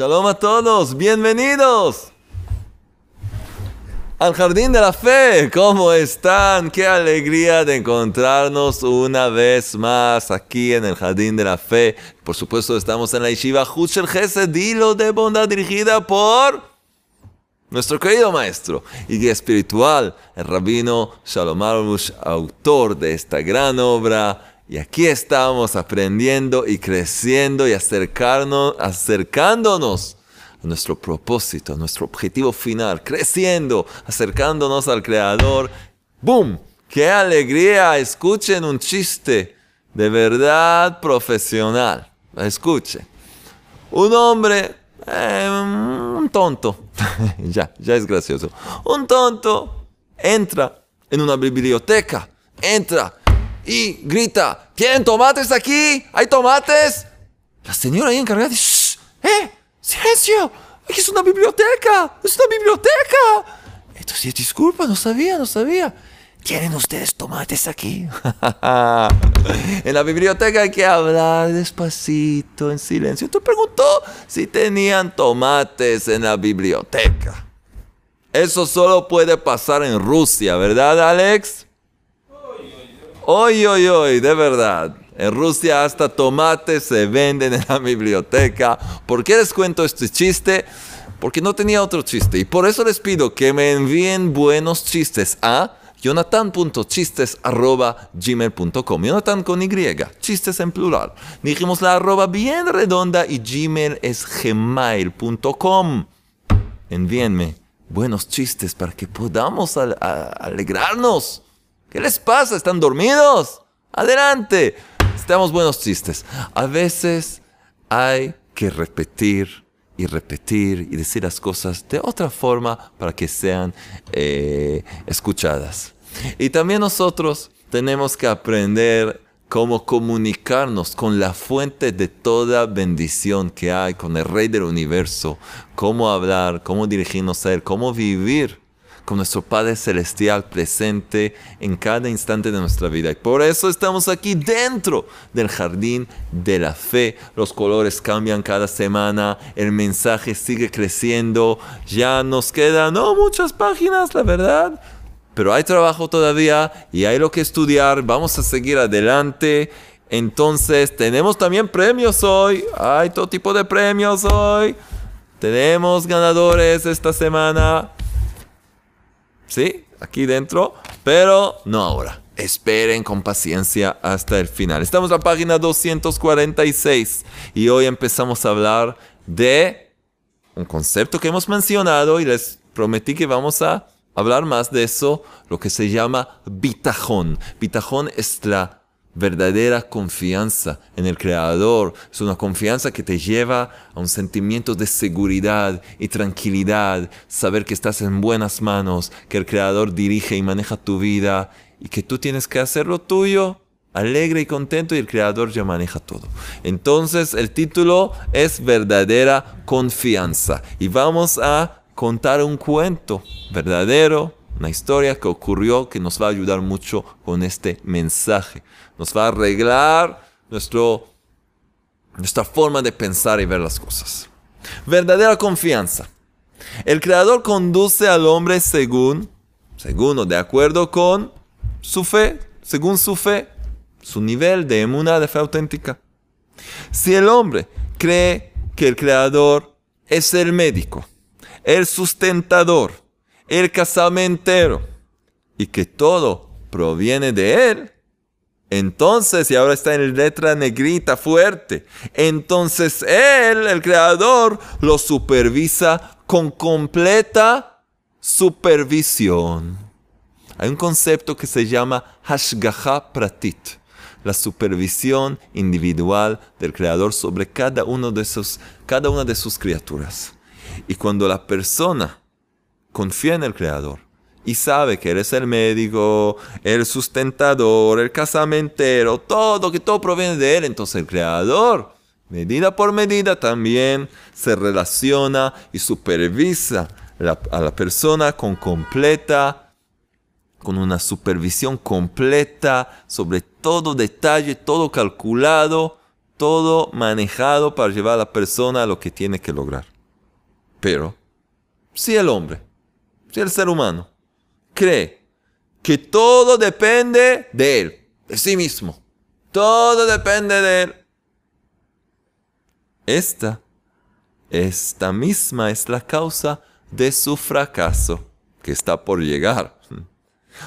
Shalom a todos, bienvenidos al Jardín de la Fe. ¿Cómo están? Qué alegría de encontrarnos una vez más aquí en el Jardín de la Fe. Por supuesto, estamos en la Yeshiva Hushel Gesed, hilo de bondad dirigida por nuestro querido maestro y guía espiritual, el rabino Shalom Arush, autor de esta gran obra y aquí estamos aprendiendo y creciendo y acercarnos, acercándonos a nuestro propósito, a nuestro objetivo final, creciendo, acercándonos al Creador. ¡Boom! ¡Qué alegría! Escuchen un chiste de verdad profesional. Escuchen. Un hombre, eh, un tonto, ya, ya es gracioso. Un tonto entra en una biblioteca, entra y grita, ¿tienen tomates aquí? ¿Hay tomates? La señora ahí encargada dice, ¡eh! ¡Silencio! ¡Aquí es una biblioteca! ¡Es una biblioteca! Entonces, disculpa, no sabía, no sabía. ¿Tienen ustedes tomates aquí? en la biblioteca hay que hablar despacito, en silencio. Tú preguntó si tenían tomates en la biblioteca. Eso solo puede pasar en Rusia, ¿verdad, Alex? Hoy, hoy, hoy, de verdad. En Rusia hasta tomates se venden en la biblioteca. ¿Por qué les cuento este chiste? Porque no tenía otro chiste. Y por eso les pido que me envíen buenos chistes a jonathan.chistes.gmail.com Jonathan con Y, chistes en plural. Dijimos la arroba bien redonda y gmail es gmail.com. Envíenme buenos chistes para que podamos alegrarnos ¿Qué les pasa? ¿Están dormidos? Adelante. Estamos buenos chistes. A veces hay que repetir y repetir y decir las cosas de otra forma para que sean eh, escuchadas. Y también nosotros tenemos que aprender cómo comunicarnos con la fuente de toda bendición que hay, con el Rey del universo, cómo hablar, cómo dirigirnos a Él, cómo vivir con nuestro Padre Celestial presente en cada instante de nuestra vida. Y por eso estamos aquí dentro del jardín de la fe. Los colores cambian cada semana, el mensaje sigue creciendo, ya nos quedan no muchas páginas, la verdad. Pero hay trabajo todavía y hay lo que estudiar. Vamos a seguir adelante. Entonces, tenemos también premios hoy. Hay todo tipo de premios hoy. Tenemos ganadores esta semana. ¿Sí? Aquí dentro, pero no ahora. Esperen con paciencia hasta el final. Estamos en la página 246 y hoy empezamos a hablar de un concepto que hemos mencionado y les prometí que vamos a hablar más de eso, lo que se llama bitajón. Bitajón es la verdadera confianza en el Creador. Es una confianza que te lleva a un sentimiento de seguridad y tranquilidad, saber que estás en buenas manos, que el Creador dirige y maneja tu vida y que tú tienes que hacer lo tuyo alegre y contento y el Creador ya maneja todo. Entonces el título es verdadera confianza y vamos a contar un cuento verdadero, una historia que ocurrió que nos va a ayudar mucho con este mensaje. Nos va a arreglar nuestro, nuestra forma de pensar y ver las cosas. Verdadera confianza. El Creador conduce al hombre según, según o de acuerdo con su fe, según su fe, su nivel de emuna, de fe auténtica. Si el hombre cree que el Creador es el médico, el sustentador, el casamentero y que todo proviene de Él, entonces, y ahora está en letra negrita fuerte, entonces Él, el Creador, lo supervisa con completa supervisión. Hay un concepto que se llama Hashgaha Pratit, la supervisión individual del Creador sobre cada, uno cada una de sus criaturas. Y cuando la persona confía en el Creador y sabe que eres el médico, el sustentador, el casamentero, todo, que todo proviene de Él, entonces el Creador, medida por medida, también se relaciona y supervisa a la persona con completa, con una supervisión completa sobre todo detalle, todo calculado, todo manejado para llevar a la persona a lo que tiene que lograr. Pero, si el hombre, si el ser humano, cree que todo depende de él, de sí mismo, todo depende de él, esta, esta misma es la causa de su fracaso que está por llegar.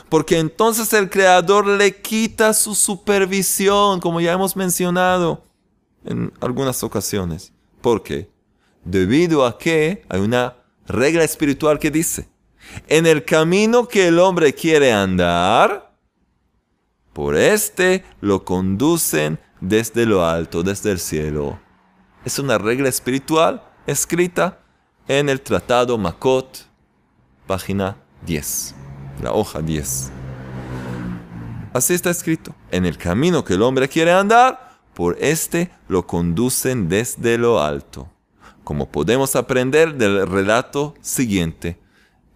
Porque entonces el Creador le quita su supervisión, como ya hemos mencionado en algunas ocasiones. ¿Por qué? Debido a que hay una regla espiritual que dice, en el camino que el hombre quiere andar, por este lo conducen desde lo alto, desde el cielo. Es una regla espiritual escrita en el Tratado Makot, página 10, la hoja 10. Así está escrito. En el camino que el hombre quiere andar, por este lo conducen desde lo alto. Como podemos aprender del relato siguiente.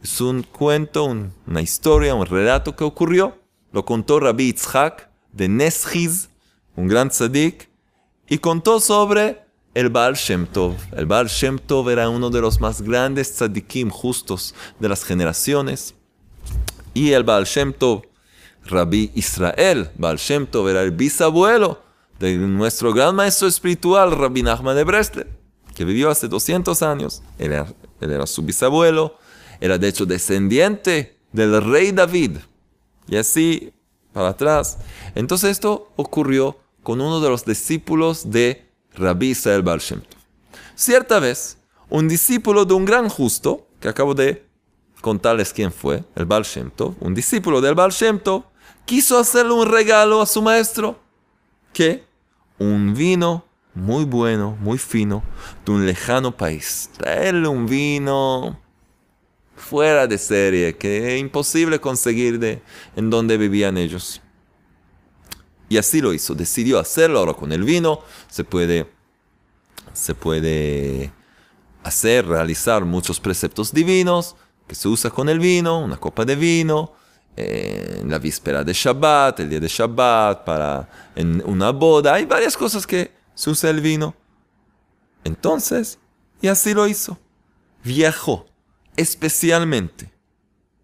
Es un cuento, una historia, un relato que ocurrió. Lo contó Rabbi Itzhak de Neschiz, un gran tzadik, y contó sobre el Baal Shem Tov. El Baal Shem Tov era uno de los más grandes tzadikim justos de las generaciones. Y el Baal Shem Tov, Rabbi Israel, Baal Shem Tov era el bisabuelo de nuestro gran maestro espiritual, Rabbi Nachman de Breslev, que vivió hace 200 años. Él era su bisabuelo, era de hecho descendiente del rey David. Y así, para atrás. Entonces esto ocurrió con uno de los discípulos de Rabbi Israel Shem Cierta vez, un discípulo de un gran justo, que acabo de contarles quién fue, el Shem un discípulo del Shem quiso hacerle un regalo a su maestro, que un vino muy bueno, muy fino, de un lejano país. Traerle un vino fuera de serie, que es imposible conseguir de en donde vivían ellos. Y así lo hizo, decidió hacerlo ahora con el vino, se puede, se puede hacer, realizar muchos preceptos divinos que se usa con el vino, una copa de vino, eh, la víspera de Shabbat, el día de Shabbat, para en una boda, hay varias cosas que se usa el vino. Entonces, y así lo hizo. Viajó especialmente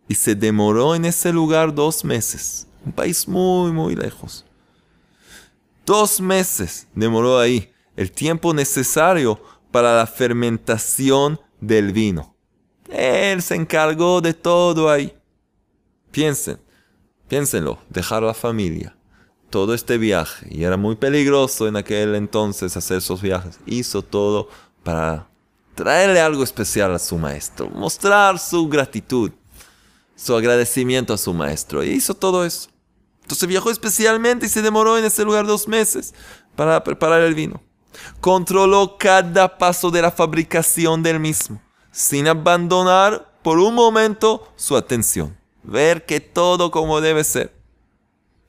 y se demoró en ese lugar dos meses, un país muy, muy lejos. Dos meses demoró ahí el tiempo necesario para la fermentación del vino. Él se encargó de todo ahí. Piensen, piénsenlo, dejar la familia, todo este viaje, y era muy peligroso en aquel entonces hacer esos viajes, hizo todo para traerle algo especial a su maestro, mostrar su gratitud, su agradecimiento a su maestro, y hizo todo eso. Entonces viajó especialmente y se demoró en ese lugar dos meses para preparar el vino. Controló cada paso de la fabricación del mismo, sin abandonar por un momento su atención. Ver que todo como debe ser.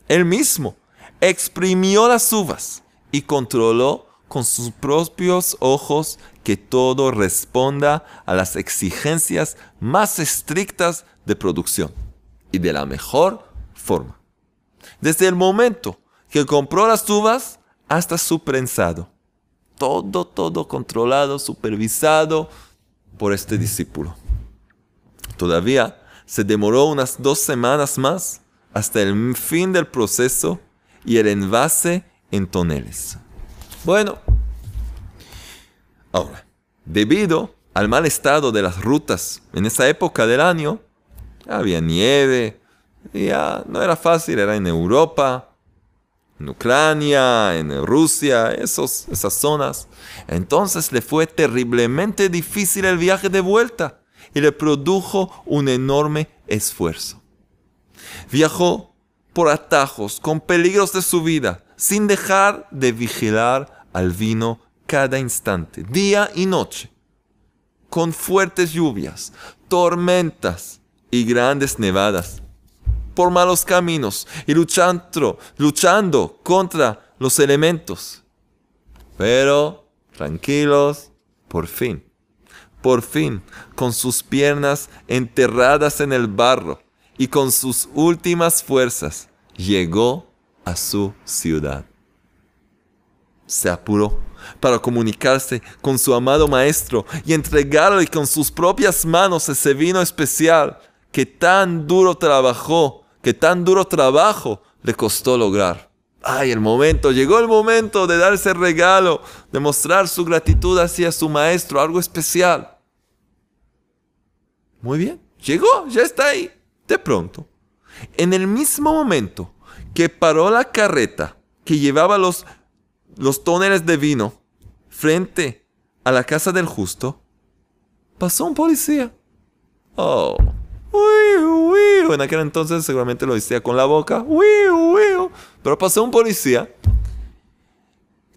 Él mismo exprimió las uvas y controló con sus propios ojos que todo responda a las exigencias más estrictas de producción y de la mejor forma desde el momento que compró las uvas hasta su prensado. Todo, todo controlado, supervisado por este discípulo. Todavía se demoró unas dos semanas más hasta el fin del proceso y el envase en toneles. Bueno, ahora, debido al mal estado de las rutas en esa época del año, había nieve, ya no era fácil, era en Europa, en Ucrania, en Rusia, esos, esas zonas. Entonces le fue terriblemente difícil el viaje de vuelta y le produjo un enorme esfuerzo. Viajó por atajos, con peligros de su vida, sin dejar de vigilar al vino cada instante, día y noche, con fuertes lluvias, tormentas y grandes nevadas por malos caminos y luchando, luchando contra los elementos. Pero, tranquilos, por fin, por fin, con sus piernas enterradas en el barro y con sus últimas fuerzas, llegó a su ciudad. se apuró para comunicarse con su amado maestro y entregarle con sus propias manos ese vino especial que tan duro trabajó, que tan duro trabajo le costó lograr. Ay, el momento, llegó el momento de dar ese regalo, de mostrar su gratitud hacia su maestro, algo especial. Muy bien, llegó, ya está ahí. De pronto, en el mismo momento que paró la carreta que llevaba los, los tóneles de vino frente a la casa del justo, pasó un policía. Oh. En aquel entonces seguramente lo decía con la boca. Pero pasó un policía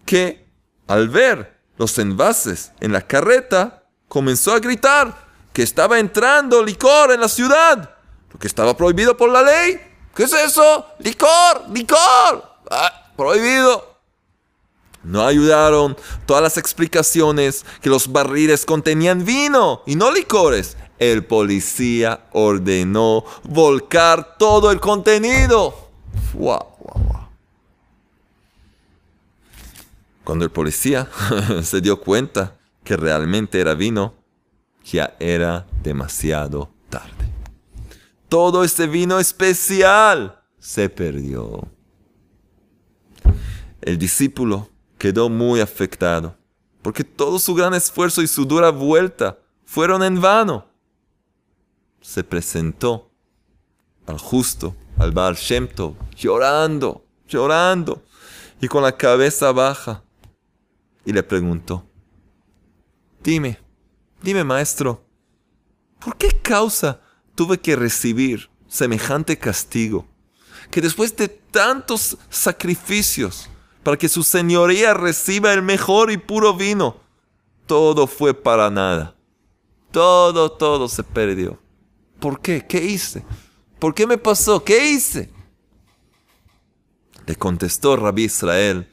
que al ver los envases en la carreta comenzó a gritar que estaba entrando licor en la ciudad, lo que estaba prohibido por la ley. ¿Qué es eso? Licor, licor. Ah, prohibido. No ayudaron todas las explicaciones que los barriles contenían vino y no licores. El policía ordenó volcar todo el contenido. Cuando el policía se dio cuenta que realmente era vino, ya era demasiado. Todo ese vino especial se perdió. El discípulo quedó muy afectado, porque todo su gran esfuerzo y su dura vuelta fueron en vano. Se presentó al justo, al Baal llorando, llorando, y con la cabeza baja, y le preguntó, dime, dime maestro, ¿por qué causa tuve que recibir semejante castigo? Que después de tantos sacrificios, para que su señoría reciba el mejor y puro vino. Todo fue para nada. Todo, todo se perdió. ¿Por qué? ¿Qué hice? ¿Por qué me pasó? ¿Qué hice? Le contestó Rabbi Israel,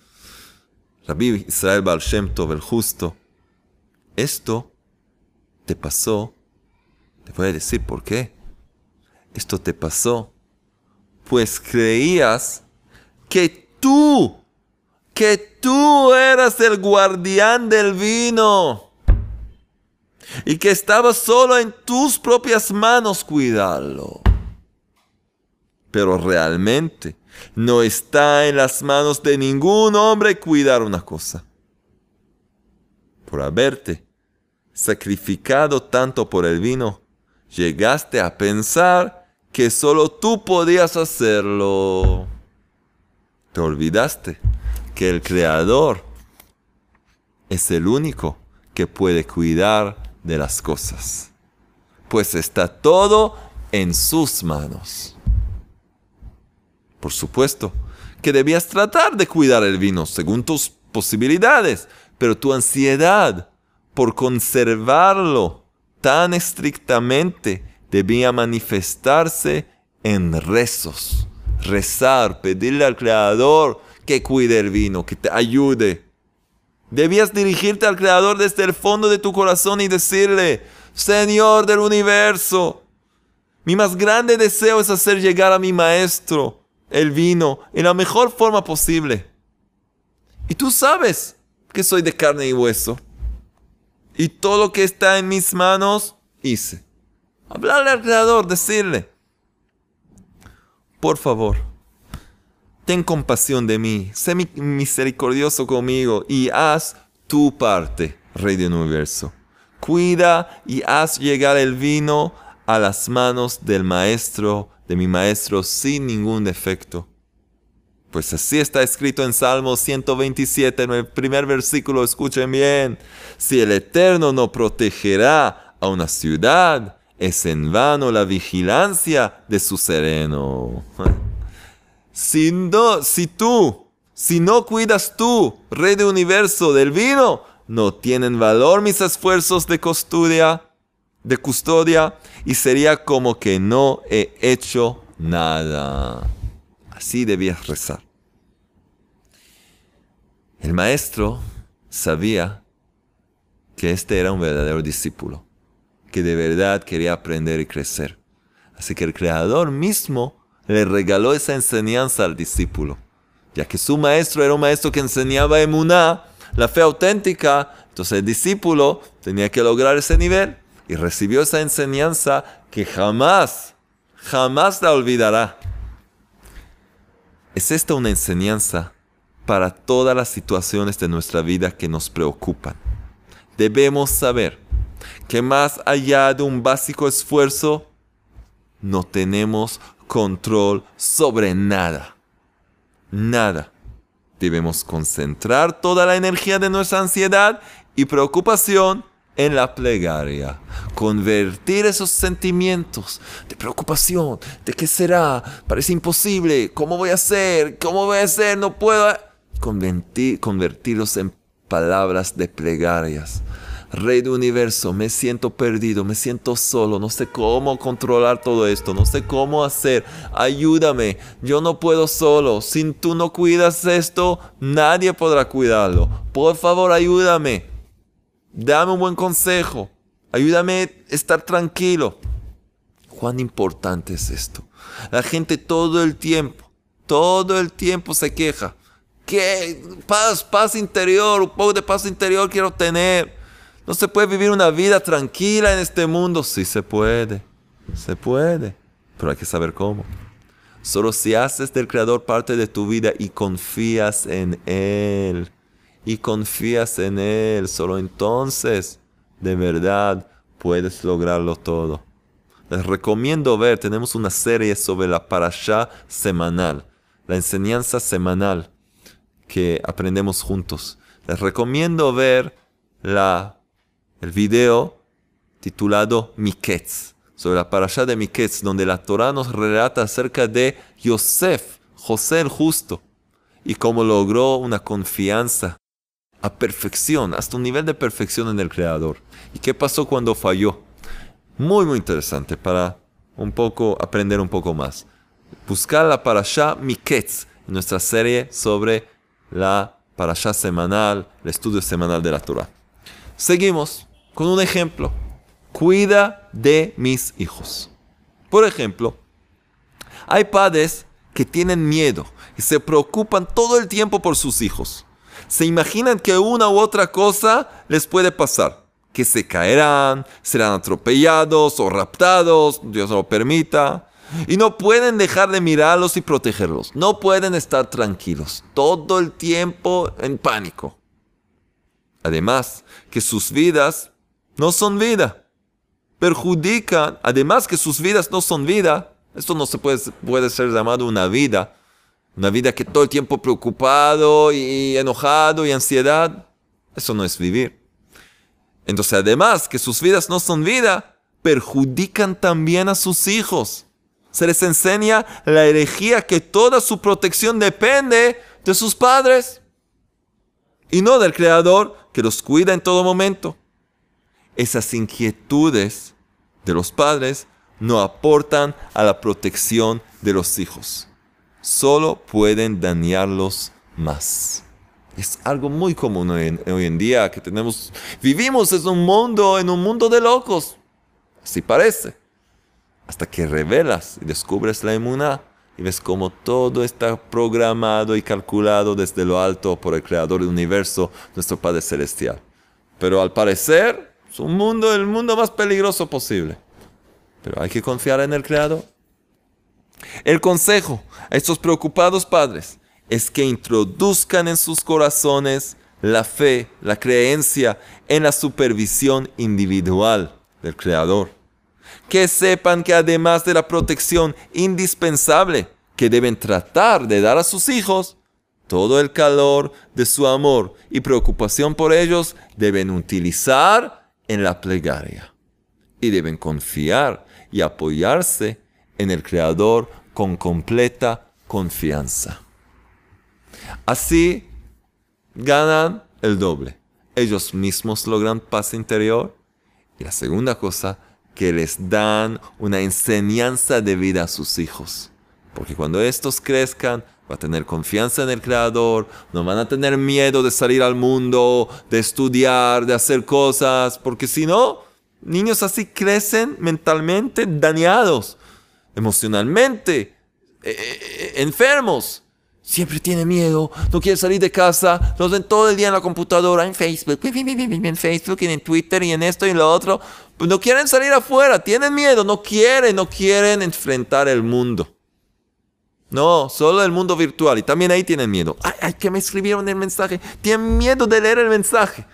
Rabbi Israel Baal Shem Tov, el justo. Esto te pasó. Te voy a decir por qué. Esto te pasó. Pues creías que tú que tú eras el guardián del vino y que estaba solo en tus propias manos cuidarlo. Pero realmente no está en las manos de ningún hombre cuidar una cosa. Por haberte sacrificado tanto por el vino, llegaste a pensar que solo tú podías hacerlo. Te olvidaste que el Creador es el único que puede cuidar de las cosas, pues está todo en sus manos. Por supuesto que debías tratar de cuidar el vino según tus posibilidades, pero tu ansiedad por conservarlo tan estrictamente debía manifestarse en rezos, rezar, pedirle al Creador que cuide el vino, que te ayude. Debías dirigirte al Creador desde el fondo de tu corazón y decirle, Señor del universo, mi más grande deseo es hacer llegar a mi maestro el vino en la mejor forma posible. Y tú sabes que soy de carne y hueso. Y todo lo que está en mis manos hice. Hablarle al Creador, decirle, por favor, ten compasión de mí, sé misericordioso conmigo y haz tu parte, Rey del Universo. Cuida y haz llegar el vino a las manos del Maestro, de mi Maestro, sin ningún defecto. Pues así está escrito en Salmo 127, en el primer versículo, escuchen bien, si el Eterno no protegerá a una ciudad, es en vano la vigilancia de su sereno. Si, si tú, si no cuidas tú, Rey de universo, del vino, no tienen valor mis esfuerzos de custodia, de custodia, y sería como que no he hecho nada. Así debías rezar. El maestro sabía que este era un verdadero discípulo, que de verdad quería aprender y crecer. Así que el creador mismo le regaló esa enseñanza al discípulo, ya que su maestro era un maestro que enseñaba emuná, la fe auténtica, entonces el discípulo tenía que lograr ese nivel y recibió esa enseñanza que jamás, jamás la olvidará. ¿Es esta una enseñanza para todas las situaciones de nuestra vida que nos preocupan? Debemos saber que más allá de un básico esfuerzo, no tenemos control sobre nada. Nada. Debemos concentrar toda la energía de nuestra ansiedad y preocupación en la plegaria. Convertir esos sentimientos de preocupación, de qué será, parece imposible, cómo voy a hacer, cómo voy a hacer, no puedo. Convertir, convertirlos en palabras de plegarias. Rey del universo, me siento perdido, me siento solo, no sé cómo controlar todo esto, no sé cómo hacer, ayúdame, yo no puedo solo, si tú no cuidas esto, nadie podrá cuidarlo, por favor ayúdame, dame un buen consejo, ayúdame a estar tranquilo. Cuán importante es esto. La gente todo el tiempo, todo el tiempo se queja. ¿Qué? Paz, paz interior, un poco de paz interior quiero tener. No se puede vivir una vida tranquila en este mundo. Sí se puede, se puede, pero hay que saber cómo. Solo si haces del Creador parte de tu vida y confías en Él, y confías en Él, solo entonces de verdad puedes lograrlo todo. Les recomiendo ver, tenemos una serie sobre la parasha semanal, la enseñanza semanal que aprendemos juntos. Les recomiendo ver la el video titulado Miketz, sobre la parasha de Miketz, donde la Torah nos relata acerca de Yosef, José el justo, y cómo logró una confianza a perfección, hasta un nivel de perfección en el Creador. ¿Y qué pasó cuando falló? Muy, muy interesante para un poco aprender un poco más. Buscar la parasha Miketz, nuestra serie sobre la parasha semanal, el estudio semanal de la Torah. Seguimos con un ejemplo. Cuida de mis hijos. Por ejemplo, hay padres que tienen miedo y se preocupan todo el tiempo por sus hijos. Se imaginan que una u otra cosa les puede pasar. Que se caerán, serán atropellados o raptados, Dios lo permita. Y no pueden dejar de mirarlos y protegerlos. No pueden estar tranquilos. Todo el tiempo en pánico. Además, que sus vidas no son vida. Perjudican, además que sus vidas no son vida. Esto no se puede, puede ser llamado una vida. Una vida que todo el tiempo preocupado y enojado y ansiedad. Eso no es vivir. Entonces, además que sus vidas no son vida, perjudican también a sus hijos. Se les enseña la herejía que toda su protección depende de sus padres y no del Creador que los cuida en todo momento esas inquietudes de los padres no aportan a la protección de los hijos. Solo pueden dañarlos más. Es algo muy común hoy en, día que tenemos. Vivimos en un mundo, en un mundo de locos. Así parece. Hasta que revelas y descubres la inmunidad y ves cómo todo está programado y calculado desde lo alto por el Creador del universo, nuestro Padre Celestial. Pero al parecer, es un mundo, el mundo más peligroso posible. Pero hay que confiar en el Creador. El consejo a estos preocupados padres es que introduzcan en sus corazones la fe, la creencia en la supervisión individual del Creador. Que sepan que además de la protección indispensable que deben tratar de dar a sus hijos, todo el calor de su amor y preocupación por ellos deben utilizar en la plegaria y deben confiar y apoyarse en el Creador con completa confianza. Así ganan el doble. Ellos mismos logran paz interior y la segunda cosa, que les dan una enseñanza de vida a sus hijos. Porque cuando estos crezcan, va a tener confianza en el Creador, no van a tener miedo de salir al mundo, de estudiar, de hacer cosas, porque si no, niños así crecen mentalmente dañados, emocionalmente, eh, eh, enfermos. Siempre tiene miedo, no quiere salir de casa, los ven todo el día en la computadora, en Facebook, en Facebook, y en Twitter, y en esto y en lo otro. Pues no quieren salir afuera, tienen miedo, no quieren, no quieren enfrentar el mundo. No, solo el mundo virtual. Y también ahí tienen miedo. Ay, ay, que me escribieron el mensaje. Tienen miedo de leer el mensaje.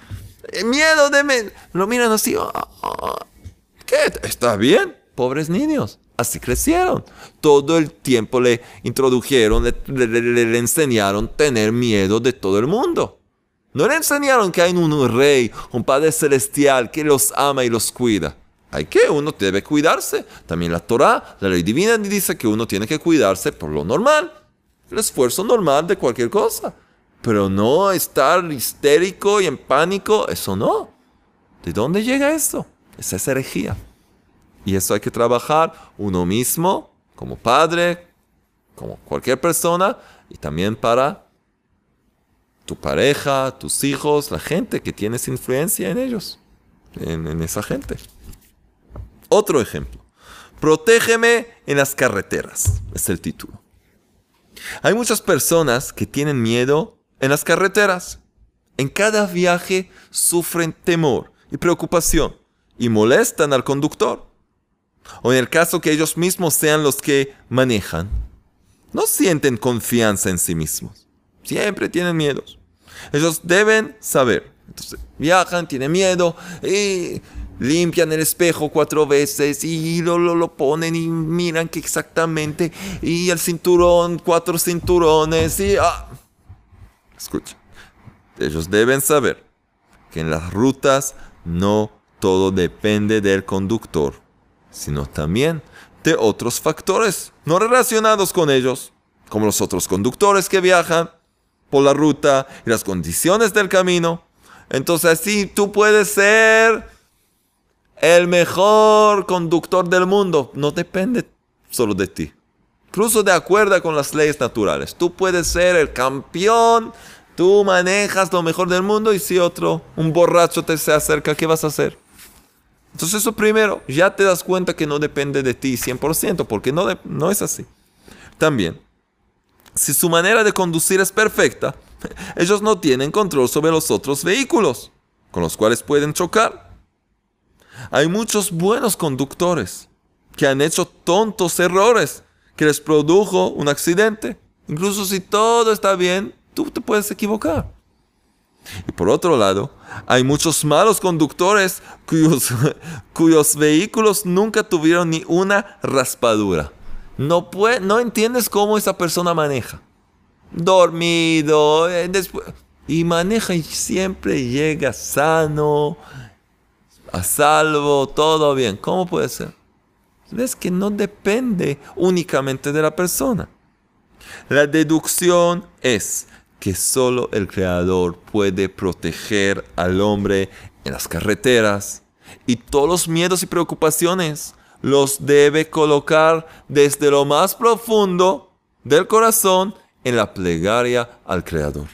Eh, miedo de... Me... Lo miran así. Ah, ah, ¿Qué? ¿Está bien? Pobres niños. Así crecieron. Todo el tiempo le introdujeron, le, enseñaron tener miedo de todo el mundo. No le enseñaron que hay un rey, un Padre Celestial que los ama y los cuida. Hay que, uno debe cuidarse. También la Torah, la ley divina, dice que uno tiene que cuidarse por lo normal. El esfuerzo normal de cualquier cosa. Pero no estar histérico y en pánico, eso no. ¿De dónde llega? Esa es herejía. Y eso hay que trabajar uno mismo, como padre, como cualquier persona, y también para tu pareja, tus hijos, la gente que tienes influencia en ellos, en, en esa gente. Otro ejemplo. Protégeme en las carreteras. Es el título. Hay muchas personas que tienen miedo en las carreteras. En cada viaje sufren temor y preocupación y molestan al conductor. O en el caso que ellos mismos sean los que manejan, no sienten confianza en sí mismos. Siempre tienen miedos. Ellos deben saber. Entonces, viajan, tienen miedo y limpian el espejo cuatro veces y lo, lo, lo, ponen y miran que exactamente y el cinturón, cuatro cinturones y... Ah. Escucha, ellos deben saber que en las rutas no todo depende del conductor, sino también de otros factores no relacionados con ellos, como los otros conductores que viajan por la ruta y las condiciones del camino. Entonces así tú puedes ser el mejor conductor del mundo. No depende solo de ti. Incluso de acuerdo con las leyes naturales. Tú puedes ser el campeón, tú manejas lo mejor del mundo y si otro, un borracho te se acerca, ¿qué vas a hacer? Entonces eso primero, ya te das cuenta que no depende de ti 100%, porque no, no es así. También, si su manera de conducir es perfecta, ellos no tienen control sobre los otros vehículos, con los cuales pueden chocar. Hay muchos buenos conductores que han hecho tontos errores que les produjo un accidente. Incluso si todo está bien, tú te puedes equivocar. Y por otro lado, hay muchos malos conductores cuyos, cuyos vehículos nunca tuvieron ni una raspadura. No, puede, no entiendes cómo esa persona maneja. Dormido, eh, después, y maneja y siempre llega sano, a salvo, todo bien. ¿Cómo puede ser? Ves que no depende únicamente de la persona. La deducción es que solo el Creador puede proteger al hombre en las carreteras y todos los miedos y preocupaciones los debe colocar desde lo más profundo del corazón en la plegaria al Creador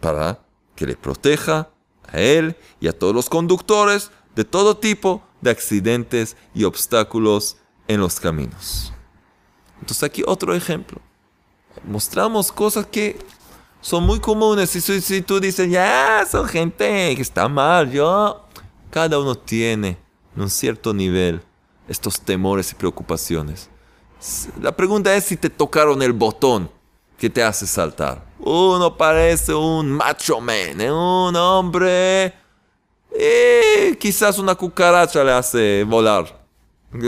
para que le proteja a él y a todos los conductores de todo tipo de accidentes y obstáculos en los caminos. Entonces aquí otro ejemplo. Mostramos cosas que son muy comunes. Y si, tú dices, ya, son gente que está mal, yo... Cada uno tiene, en un cierto nivel, estos temores y preocupaciones. La pregunta es si te tocaron el botón que te hace saltar. Uno parece un macho man, ¿eh? un hombre. Y quizás una cucaracha le hace volar,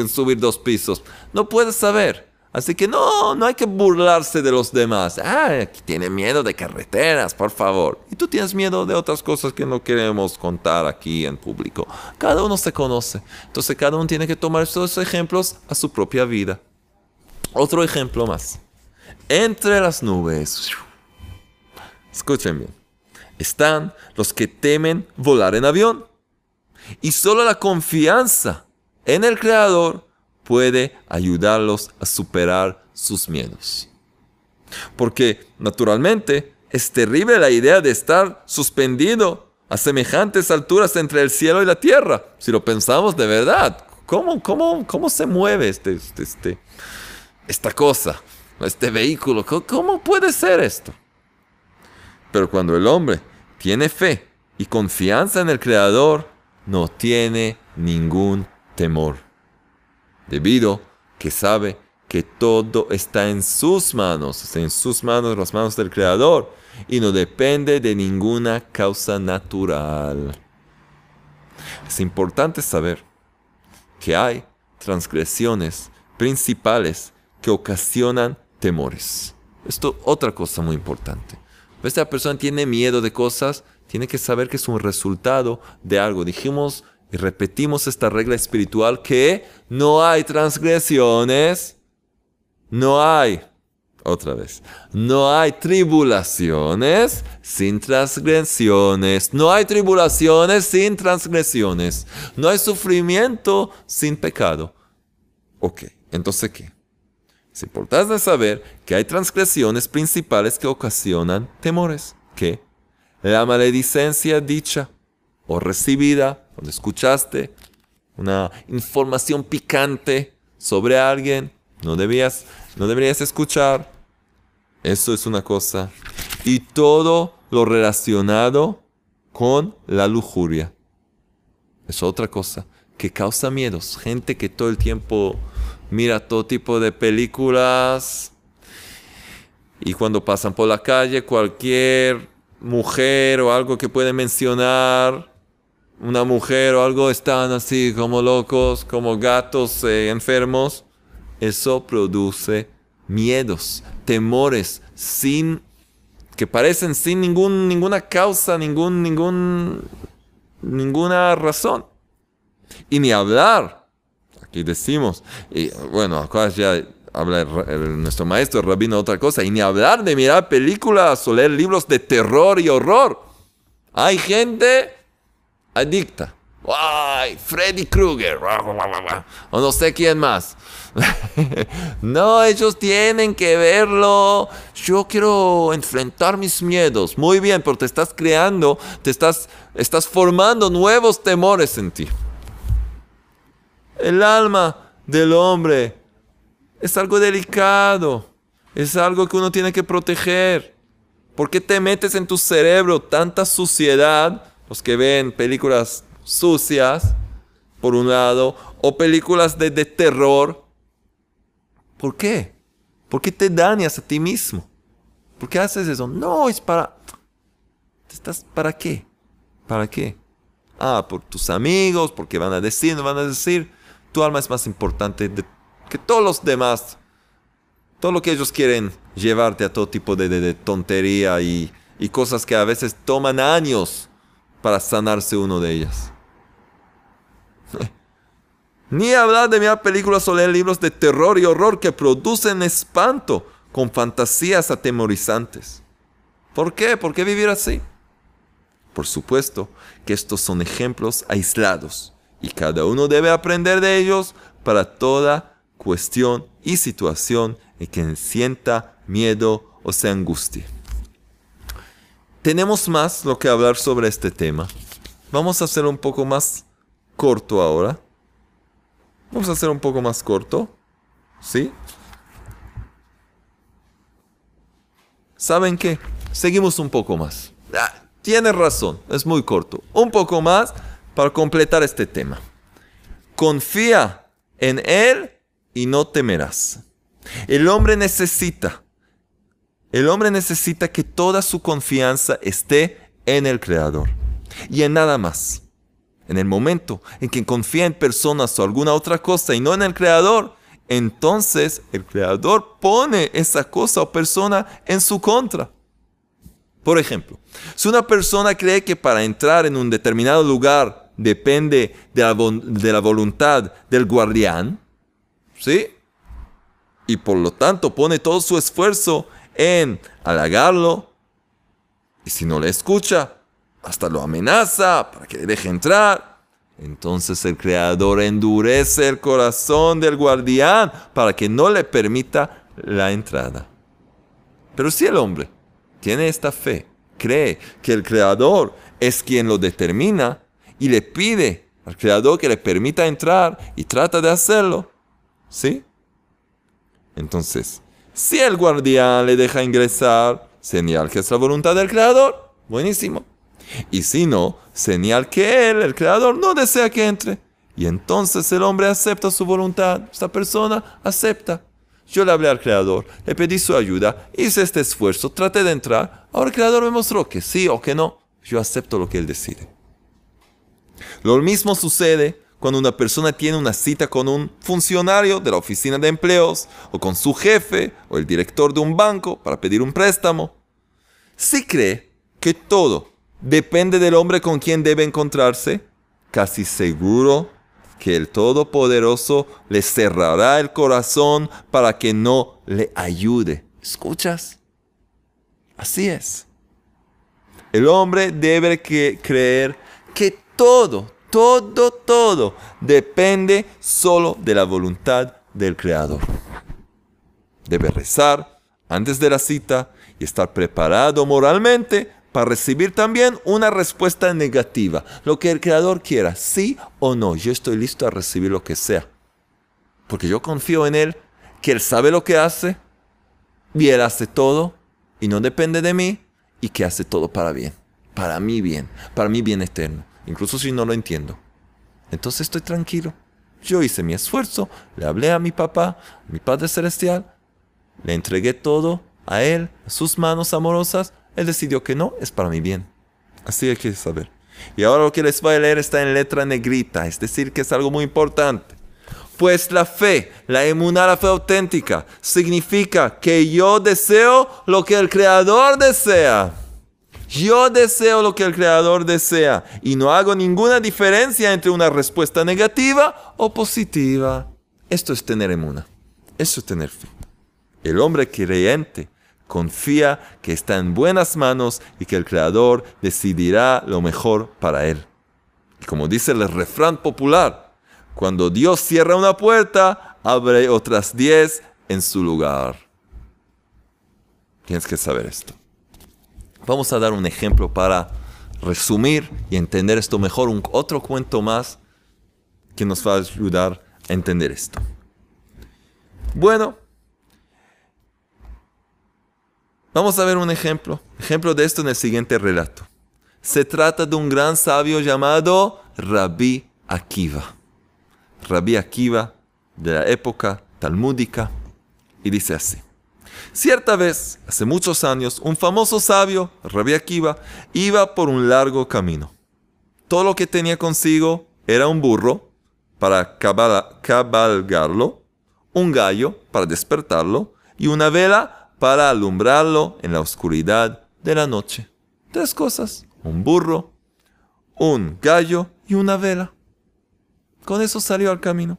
subir dos pisos. No puedes saber. Así que no, no hay que burlarse de los demás. Ah, tiene miedo de carreteras, por favor. Y tú tienes miedo de otras cosas que no queremos contar aquí en público. Cada uno se conoce. Entonces cada uno tiene que tomar estos ejemplos a su propia vida. Otro ejemplo más. Entre las nubes. Escuchen bien. Están los que temen volar en avión. Y solo la confianza en el Creador puede ayudarlos a superar sus miedos. Porque, naturalmente, es terrible la idea de estar suspendido a semejantes alturas entre el cielo y la tierra. Si lo pensamos de verdad, ¿cómo, cómo, cómo se mueve este, este, este esta cosa? este vehículo, ¿cómo puede ser esto? Pero cuando el hombre tiene fe y confianza en el Creador, no tiene ningún temor, debido que sabe que todo está en sus manos, en sus manos, las manos del Creador, y no depende de ninguna causa natural. Es importante saber que hay transgresiones principales que ocasionan temores. Esto otra cosa muy importante. Esta persona tiene miedo de cosas, tiene que saber que es un resultado de algo. Dijimos y repetimos esta regla espiritual que no hay transgresiones, no hay, otra vez, no hay tribulaciones sin transgresiones, no hay tribulaciones sin transgresiones, no hay sufrimiento sin pecado. Ok, entonces ¿qué? Es importante saber que hay transgresiones principales que ocasionan temores. ¿Qué? La maledicencia dicha o recibida, cuando escuchaste una información picante sobre alguien, no debías, no deberías escuchar. Eso es una cosa. Y todo lo relacionado con la lujuria. Es otra cosa que causa miedos. Gente que todo el tiempo mira todo tipo de películas y cuando pasan por la calle cualquier mujer o algo que puede mencionar, una mujer o algo están así como locos, como gatos eh, enfermos, eso produce miedos, temores sin que parecen sin ningún, ninguna causa, ningún, ningún, ninguna razón. Y ni hablar Aquí decimos, y bueno, acá ya habla nuestro maestro, el rabino, otra cosa, y ni hablar de mirar películas o leer libros de terror y horror. Hay gente adicta. ¡Ay! Freddy Krueger. O no sé quién más. no, ellos tienen que verlo. Yo quiero enfrentar mis miedos. Muy bien, pero te estás creando, te estás, estás formando nuevos temores en ti. El alma del hombre es algo delicado, es algo que uno tiene que proteger. ¿Por qué te metes en tu cerebro tanta suciedad? Los que ven películas sucias, por un lado, o películas de, terror. ¿Por qué? ¿Por qué te dañas a ti mismo? ¿Por qué haces eso? No, es para... ¿Estás para qué? ¿Para qué? Ah, por tus amigos, porque van a decir, no van a decir tu alma es más importante que todos los demás. Todo lo que ellos quieren llevarte a todo tipo de, tontería y, y, cosas que a veces toman años para sanarse uno de ellas. Ni hablar de mirar películas o leer libros de terror y horror que producen espanto con fantasías atemorizantes. ¿Por qué? ¿Por qué vivir así? Por supuesto que estos son ejemplos aislados y cada uno debe aprender de ellos para toda cuestión y situación en que sienta miedo o se angustie. Tenemos más lo que hablar sobre este tema. Vamos a hacer un poco más corto ahora. Vamos a hacer un poco más corto. ¿Sí? ¿Saben qué? Seguimos un poco más. Ah, tienes razón, es muy corto. Un poco más para completar este tema. Confía en Él y no temerás. El hombre necesita, el hombre necesita que toda su confianza esté en el Creador y en nada más. En el momento en que confía en personas o alguna otra cosa y no en el Creador, entonces el Creador pone esa cosa o persona en su contra. Por ejemplo, si una persona cree que para entrar en un determinado lugar depende de la, voluntad del guardián, ¿sí? Y por lo tanto pone todo su esfuerzo en halagarlo, y si no le escucha, hasta lo amenaza para que le deje entrar. Entonces el Creador endurece el corazón del guardián para que no le permita la entrada. Pero si el hombre tiene esta fe, cree que el Creador es quien lo determina y le pide al Creador que le permita entrar y trata de hacerlo, ¿sí? Entonces, Si el guardián le deja ingresar, señal que es la voluntad del Creador. Buenísimo. Y si no, señal que él, el Creador, no desea que entre. Y entonces el hombre acepta su voluntad. Esta persona acepta. Yo le hablé al Creador, le pedí su ayuda, hice este esfuerzo, traté de entrar. Ahora el Creador me mostró que sí o que no. Yo acepto lo que Él decide. Lo mismo sucede cuando una persona tiene una cita con un funcionario de la oficina de empleos o con su jefe o el director de un banco para pedir un préstamo. Si cree que todo depende del hombre con quien debe encontrarse, casi seguro que el Todopoderoso le cerrará el corazón para que no le ayude. ¿Escuchas? Así es. El hombre debe creer que todo, todo, todo depende solo de la voluntad del Creador. Debe rezar antes de la cita y estar preparado moralmente para recibir también una respuesta negativa. Lo que el Creador quiera, sí o no, yo estoy listo a recibir lo que sea. Porque yo confío en Él, que Él sabe lo que hace, y Él hace todo, y no depende de mí, y que hace todo para bien, para mi bien, para mi bien eterno, incluso si no lo entiendo. Entonces estoy tranquilo. Yo hice mi esfuerzo, le hablé a mi papá, mi Padre Celestial, le entregué todo a Él, a sus manos amorosas, él decidió que no, es para mi bien. Así hay que saber. Y ahora lo que les voy a leer está en letra negrita, es decir, que es algo muy importante. Pues la fe, la emuná, la fe auténtica, significa que yo deseo lo que el Creador desea. Yo deseo lo que el Creador desea y no hago ninguna diferencia entre una respuesta negativa o positiva. Esto es tener emuna. Eso es tener fe. El hombre creyente confía que está en buenas manos y que el Creador decidirá lo mejor para él. Y como dice el refrán popular, cuando Dios cierra una puerta, abre otras diez en su lugar. Tienes que saber esto. Vamos a dar un ejemplo para resumir y entender esto mejor, un otro cuento más que nos va a ayudar a entender esto. Bueno, Vamos a ver un ejemplo, ejemplo de esto en el siguiente relato. Se trata de un gran sabio llamado Rabbi Akiva. Rabbi Akiva de la época talmúdica y dice así. Cierta vez, hace muchos años, un famoso sabio, Rabbi Akiva, iba por un largo camino. Todo lo que tenía consigo era un burro para cabalgarlo, un gallo para despertarlo y una vela para alumbrarlo en la oscuridad de la noche. Tres cosas, un burro, un gallo y una vela. Con eso salió al camino.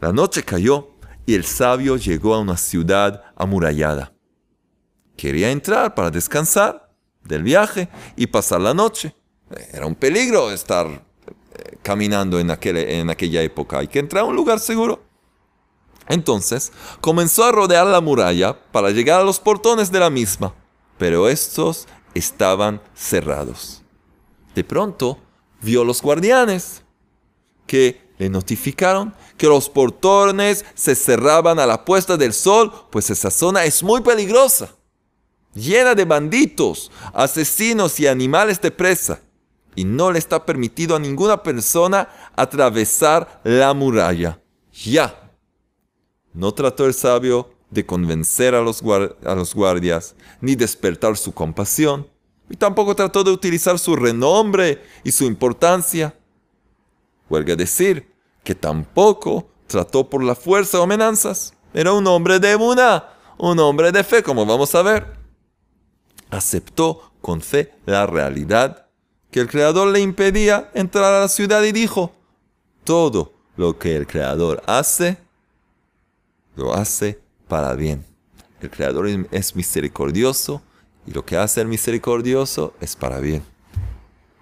La noche cayó y el sabio llegó a una ciudad amurallada. Quería entrar para descansar del viaje y pasar la noche. Era un peligro estar eh, caminando en, aquella época. Hay que entrar a un lugar seguro. Entonces comenzó a rodear la muralla para llegar a los portones de la misma, pero estos estaban cerrados. De pronto vio los guardianes que le notificaron que los portones se cerraban a la puesta del sol, pues esa zona es muy peligrosa, llena de banditos, asesinos y animales de presa, y no le está permitido a ninguna persona atravesar la muralla. Ya no trató el sabio de convencer a los, guardias, ni despertar su compasión, y tampoco trató de utilizar su renombre y su importancia. Huelga decir que tampoco trató por la fuerza o amenazas. Era un hombre de una, un hombre de fe, como vamos a ver. Aceptó con fe la realidad que el Creador le impedía entrar a la ciudad y dijo, todo lo que el Creador hace, lo hace para bien. El Creador es misericordioso y lo que hace el misericordioso es para bien.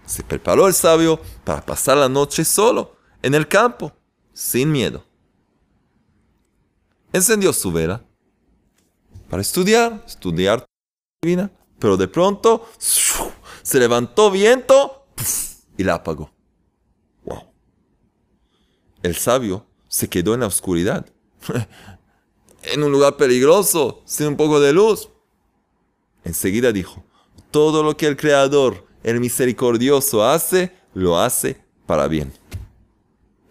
Se preparó el sabio para pasar la noche solo, en el campo, sin miedo. Encendió su vela para estudiar, estudiar divina, pero de pronto se levantó viento y la apagó. Wow. El sabio se quedó en la oscuridad. en un lugar peligroso, sin un poco de luz. Enseguida dijo, todo lo que el Creador, el misericordioso, hace, lo hace para bien.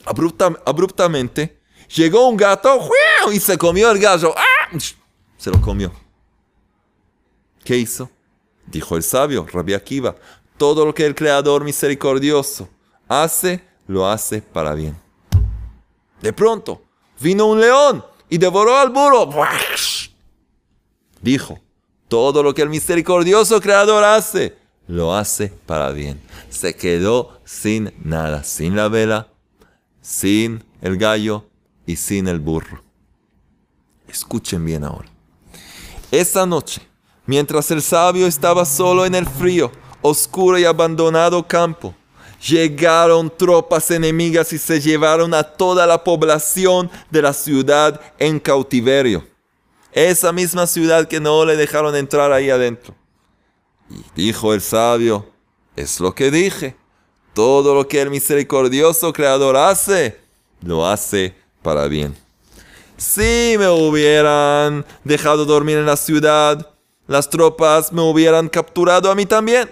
Abruptamente llegó un gato y se comió el gallo. ¡Ah! Se lo comió. ¿Qué hizo? Dijo el sabio, Rabbi Akiva, todo lo que el Creador misericordioso hace, lo hace para bien. De pronto, vino un león y devoró al burro. Dijo, todo lo que el misericordioso Creador hace, lo hace para bien. Se quedó sin nada, sin la vela, sin el gallo y sin el burro. Escuchen bien ahora. Esa noche, mientras el sabio estaba solo en el frío, oscuro y abandonado campo, llegaron tropas enemigas y se llevaron a toda la población de la ciudad en cautiverio. Esa misma ciudad que no le dejaron entrar ahí adentro. Y dijo el sabio, es lo que dije, todo lo que el misericordioso Creador hace, lo hace para bien. Si me hubieran dejado dormir en la ciudad, las tropas me hubieran capturado a mí también.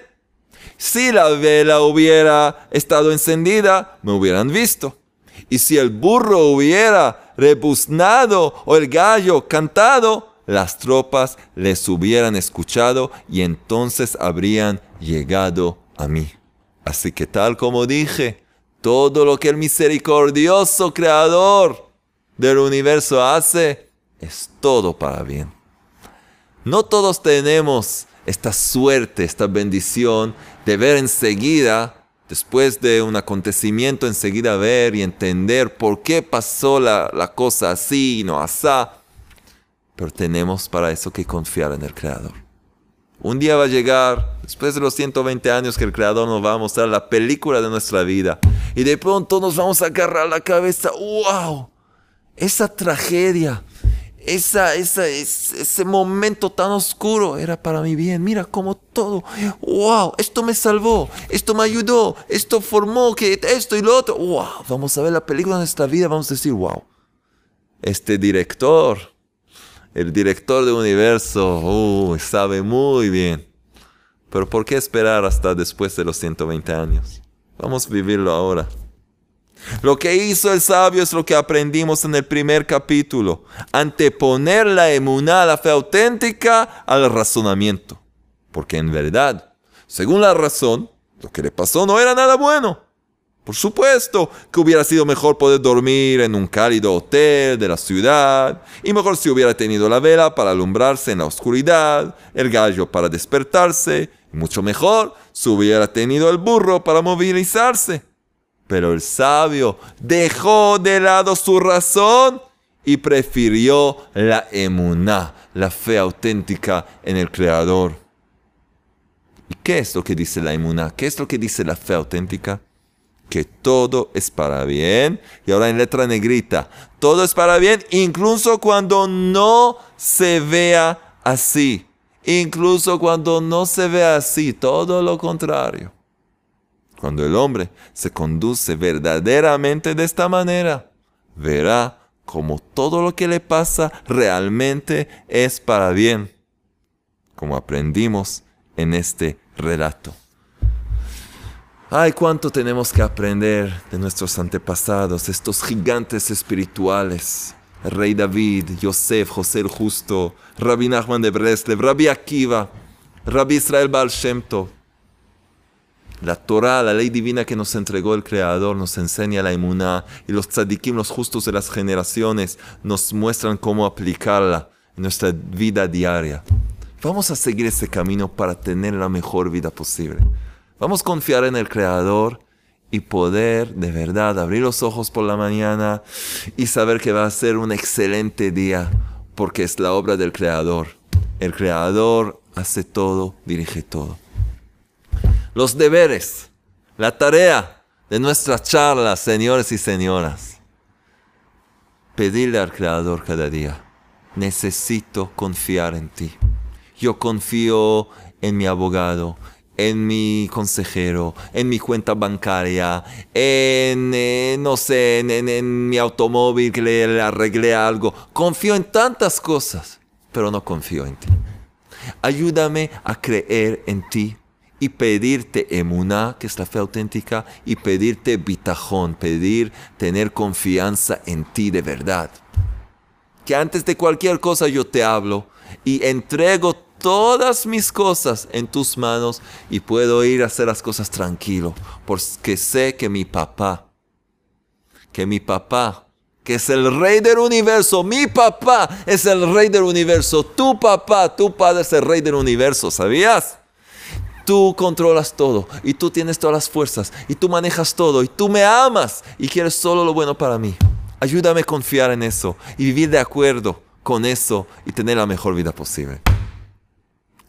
Si la vela hubiera estado encendida, me hubieran visto. Y si el burro hubiera rebuznado o el gallo cantado, las tropas les hubieran escuchado y entonces habrían llegado a mí. Así que tal como dije, todo lo que el misericordioso creador del universo hace es todo para bien. No todos tenemos esta suerte, esta bendición de ver enseguida después de un acontecimiento, enseguida ver y entender por qué pasó la, cosa así y no asá. Pero tenemos para eso que confiar en el Creador. Un día va a llegar, después de los 120 años que el Creador nos va a mostrar la película de nuestra vida. Y de pronto nos vamos a agarrar la cabeza. ¡Wow! Esa tragedia esa, esa, ese momento tan oscuro era para mi bien. Mira cómo todo, wow, esto me salvó, esto me ayudó, esto formó que esto y lo otro. Wow, vamos a ver la película de nuestra vida, vamos a decir, wow, este director, el director del universo, uh, sabe muy bien. Pero ¿por qué esperar hasta después de los 120 años? Vamos a vivirlo ahora. Lo que hizo el sabio es lo que aprendimos en el primer capítulo. Anteponer la emuná, la fe auténtica, al razonamiento. Porque en verdad, según la razón, lo que le pasó no era nada bueno. Por supuesto que hubiera sido mejor poder dormir en un cálido hotel de la ciudad, y mejor si hubiera tenido la vela para alumbrarse en la oscuridad, el gallo para despertarse, y mucho mejor si hubiera tenido el burro para movilizarse. Pero el sabio dejó de lado su razón y prefirió la emuná, la fe auténtica en el Creador. ¿Y qué es lo que dice la emuná? ¿Qué es lo que dice la fe auténtica? Que todo es para bien. Y ahora en letra negrita, todo es para bien, incluso cuando no se vea así. Incluso cuando no se vea así, todo lo contrario. Cuando el hombre se conduce verdaderamente de esta manera, verá como todo lo que le pasa realmente es para bien, como aprendimos en este relato. Ay, cuánto tenemos que aprender de nuestros antepasados, estos gigantes espirituales. Rey David, Yosef, José el Justo, Rabbi Nachman de Breslev, Rabbi Akiva, Rabbi Israel Baal Shem. La Torah, la ley divina que nos entregó el Creador, nos enseña la imuná y los tzadikim, los justos de las generaciones, nos muestran cómo aplicarla en nuestra vida diaria. Vamos a seguir ese camino para tener la mejor vida posible. Vamos a confiar en el Creador y poder de verdad abrir los ojos por la mañana y saber que va a ser un excelente día porque es la obra del Creador. El Creador hace todo, dirige todo los deberes, la tarea de nuestras charlas, señores y señoras. Pedirle al Creador cada día, necesito confiar en ti. Yo confío en mi abogado en mi consejero, en mi cuenta bancaria, en, eh, no sé, en, mi automóvil que le, arreglé algo. Confío en tantas cosas, pero no confío en ti. Ayúdame a creer en ti y pedirte emuná, que es la fe auténtica, y pedirte bitajón, pedir tener confianza en ti de verdad. Que antes de cualquier cosa yo te hablo y entrego todas mis cosas en tus manos y puedo ir a hacer las cosas tranquilo, porque sé que mi papá, que mi papá, que es el rey del universo, mi papá es el rey del universo, tu papá, tu padre es el rey del universo, ¿sabías? Tú controlas todo y tú tienes todas las fuerzas y tú manejas todo y tú me amas y quieres solo lo bueno para mí. Ayúdame a confiar en eso y vivir de acuerdo con eso y tener la mejor vida posible.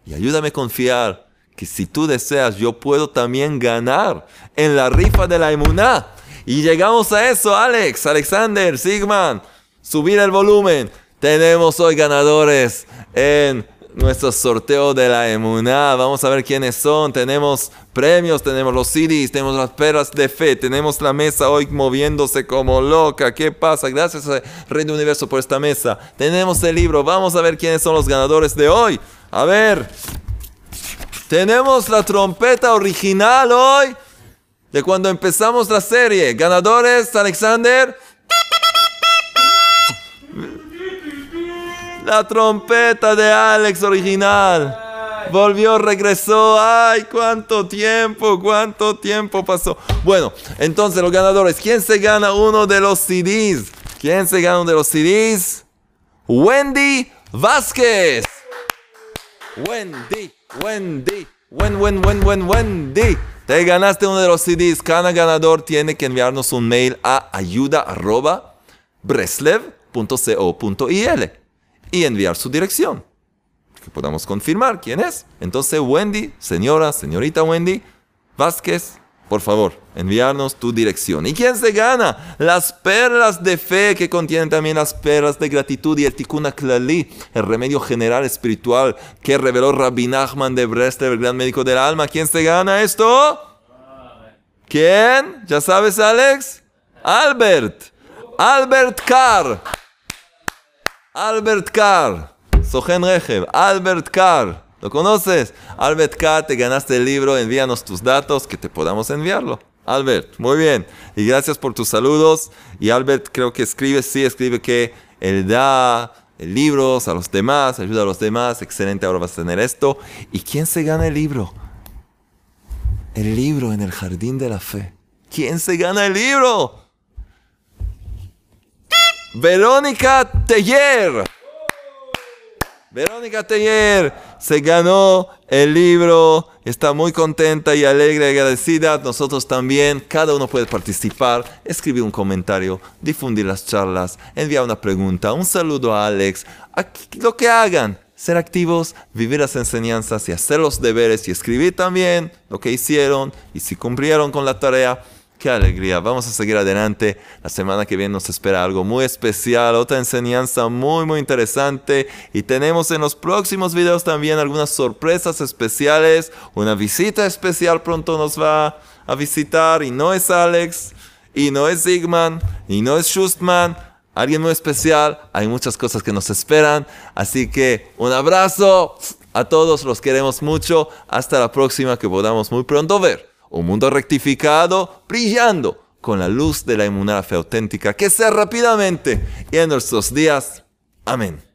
Y ayúdame a confiar que si tú deseas, yo puedo también ganar en la rifa de la emuná. Y llegamos a eso, Alex, Alexander, Sigman. Subir el volumen. Tenemos hoy ganadores en nuestro sorteo de la emuná. Vamos a ver quiénes son. Tenemos premios, tenemos los CDs, tenemos las peras de fe, tenemos la mesa hoy moviéndose como loca. ¿Qué pasa? Gracias, Rey del Universo, por esta mesa. Tenemos el libro. Vamos a ver quiénes son los ganadores de hoy. A ver, tenemos la trompeta original hoy de cuando empezamos la serie. Ganadores, Alexander. La trompeta de Alex original. Volvió, regresó. ¡Ay, cuánto tiempo! ¿Cuánto tiempo pasó? Bueno, entonces los ganadores. ¿Quién se gana uno de los CDs? ¿Quién se gana uno de los CDs? Wendy Vázquez. Wendy, Wendy, Wen, Wen, Wen, Wen, Wendy. Te ganaste uno de los CDs. Cada ganador tiene que enviarnos un mail a ayuda.breslev.co.il y enviar su dirección. Que podamos confirmar quién es. Entonces, Wendy, señora, señorita Wendy Vázquez, por favor, enviarnos tu dirección. ¿Y quién se gana? Las perlas de fe que contienen también las perlas de gratitud y el tikkun klali, el remedio general espiritual que reveló Rabbi Nachman de Breslev, el gran médico del alma. ¿Quién se gana esto? ¿Quién? ¿Ya sabes, Alex? Albert. Albert Carr. Albert Carr. Sojen Rejev. Albert Carr. ¿Lo conoces? Albert K, te ganaste el libro, envíanos tus datos que te podamos enviarlo. Albert, muy bien. Y gracias por tus saludos. Y Albert creo que escribe, sí, escribe que él da libros a los demás, ayuda a los demás. Excelente, ahora vas a tener esto. ¿Y quién se gana el libro? El libro en el jardín de la fe. ¿Quién se gana el libro? Verónica Teller. Verónica Teller se ganó el libro, está muy contenta y alegre y agradecida. Nosotros también, cada uno puede participar, escribir un comentario, difundir las charlas, enviar una pregunta, un saludo a Alex, lo que hagan. Ser activos, vivir las enseñanzas y hacer los deberes y escribir también lo que hicieron y si cumplieron con la tarea. Qué alegría. Vamos a seguir adelante. La semana que viene nos espera algo muy especial, otra enseñanza muy, muy interesante. Y tenemos en los próximos videos también algunas sorpresas especiales. Una visita especial pronto nos va a visitar. Y no es Alex, y no es Sigman, y no es Schustman. Alguien muy especial. Hay muchas cosas que nos esperan. Así que un abrazo a todos. Los queremos mucho. Hasta la próxima que podamos muy pronto ver un mundo rectificado, brillando con la luz de la inmunidad fe auténtica que sea rápidamente y en nuestros días. Amén.